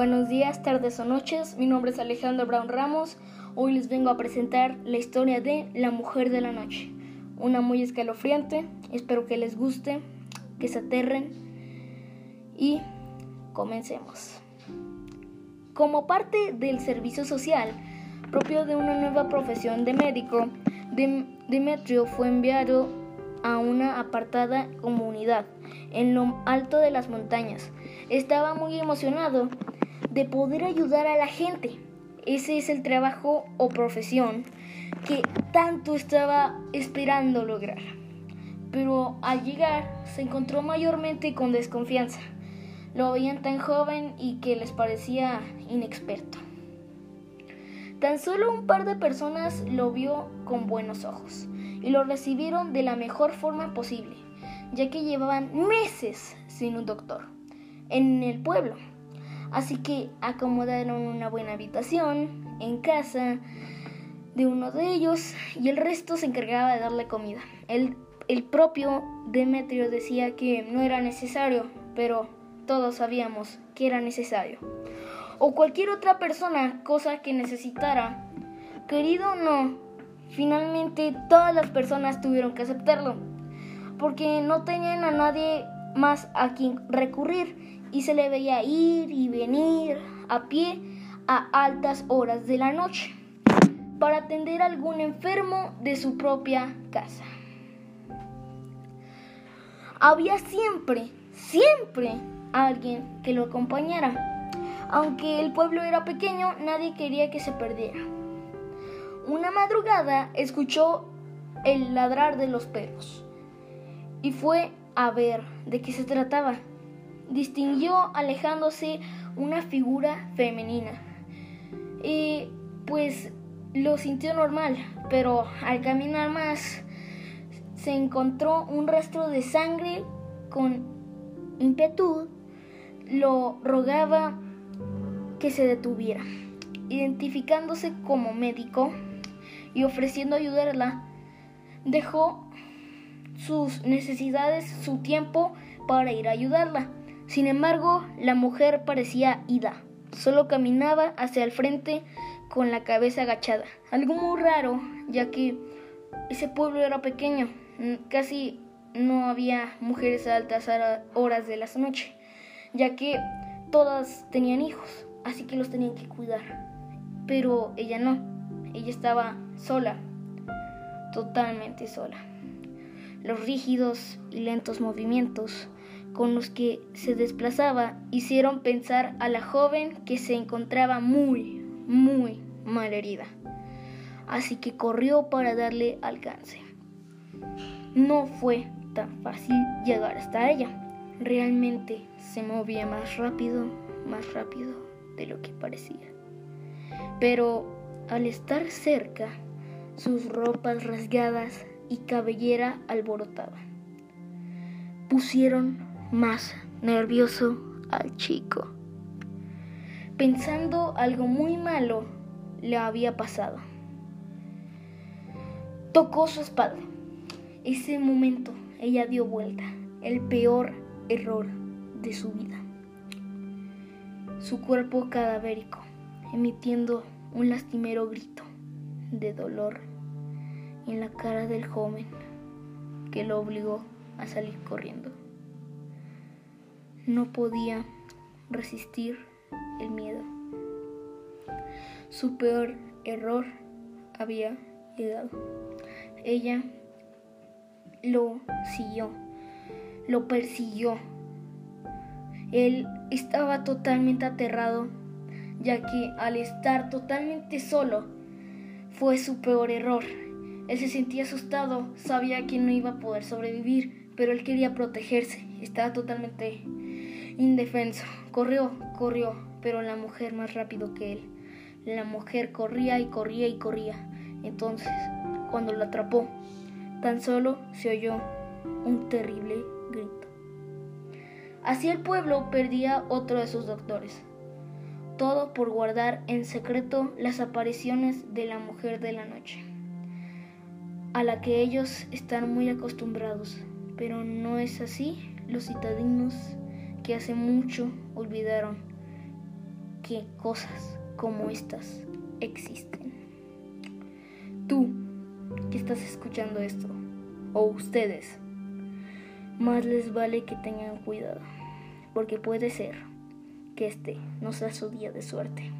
Buenos días, tardes o noches. Mi nombre es Alejandro Brown Ramos. Hoy les vengo a presentar la historia de La Mujer de la Noche. Una muy escalofriante. Espero que les guste, que se aterren. Y comencemos. Como parte del servicio social propio de una nueva profesión de médico, Demetrio fue enviado a una apartada comunidad en lo alto de las montañas. Estaba muy emocionado de poder ayudar a la gente. Ese es el trabajo o profesión que tanto estaba esperando lograr. Pero al llegar se encontró mayormente con desconfianza. Lo veían tan joven y que les parecía inexperto. Tan solo un par de personas lo vio con buenos ojos y lo recibieron de la mejor forma posible, ya que llevaban meses sin un doctor en el pueblo. Así que acomodaron una buena habitación en casa de uno de ellos y el resto se encargaba de darle comida. El, el propio Demetrio decía que no era necesario, pero todos sabíamos que era necesario. O cualquier otra persona, cosa que necesitara. Querido o no, finalmente todas las personas tuvieron que aceptarlo, porque no tenían a nadie más a quien recurrir y se le veía ir y venir a pie a altas horas de la noche para atender a algún enfermo de su propia casa. Había siempre, siempre alguien que lo acompañara. Aunque el pueblo era pequeño, nadie quería que se perdiera. Una madrugada escuchó el ladrar de los perros y fue a ver de qué se trataba distinguió alejándose una figura femenina. Y pues lo sintió normal, pero al caminar más se encontró un rastro de sangre con ímpetu, lo rogaba que se detuviera. Identificándose como médico y ofreciendo ayudarla, dejó sus necesidades, su tiempo para ir a ayudarla. Sin embargo, la mujer parecía ida, solo caminaba hacia el frente con la cabeza agachada. Algo muy raro, ya que ese pueblo era pequeño, casi no había mujeres a altas horas de la noche, ya que todas tenían hijos, así que los tenían que cuidar. Pero ella no, ella estaba sola, totalmente sola. Los rígidos y lentos movimientos con los que se desplazaba hicieron pensar a la joven que se encontraba muy, muy mal herida. Así que corrió para darle alcance. No fue tan fácil llegar hasta ella. Realmente se movía más rápido, más rápido de lo que parecía. Pero al estar cerca, sus ropas rasgadas y cabellera alborotaban. Pusieron más nervioso al chico. Pensando algo muy malo le había pasado. Tocó su espalda. Ese momento ella dio vuelta, el peor error de su vida. Su cuerpo cadavérico, emitiendo un lastimero grito de dolor en la cara del joven que lo obligó a salir corriendo. No podía resistir el miedo. Su peor error había llegado. Ella lo siguió, lo persiguió. Él estaba totalmente aterrado, ya que al estar totalmente solo fue su peor error. Él se sentía asustado, sabía que no iba a poder sobrevivir, pero él quería protegerse, estaba totalmente indefenso. Corrió, corrió, pero la mujer más rápido que él. La mujer corría y corría y corría. Entonces, cuando lo atrapó, tan solo se oyó un terrible grito. Así el pueblo perdía otro de sus doctores. Todo por guardar en secreto las apariciones de la mujer de la noche, a la que ellos están muy acostumbrados. Pero no es así los citadinos que hace mucho olvidaron que cosas como estas existen. Tú que estás escuchando esto, o ustedes, más les vale que tengan cuidado, porque puede ser que este no sea su día de suerte.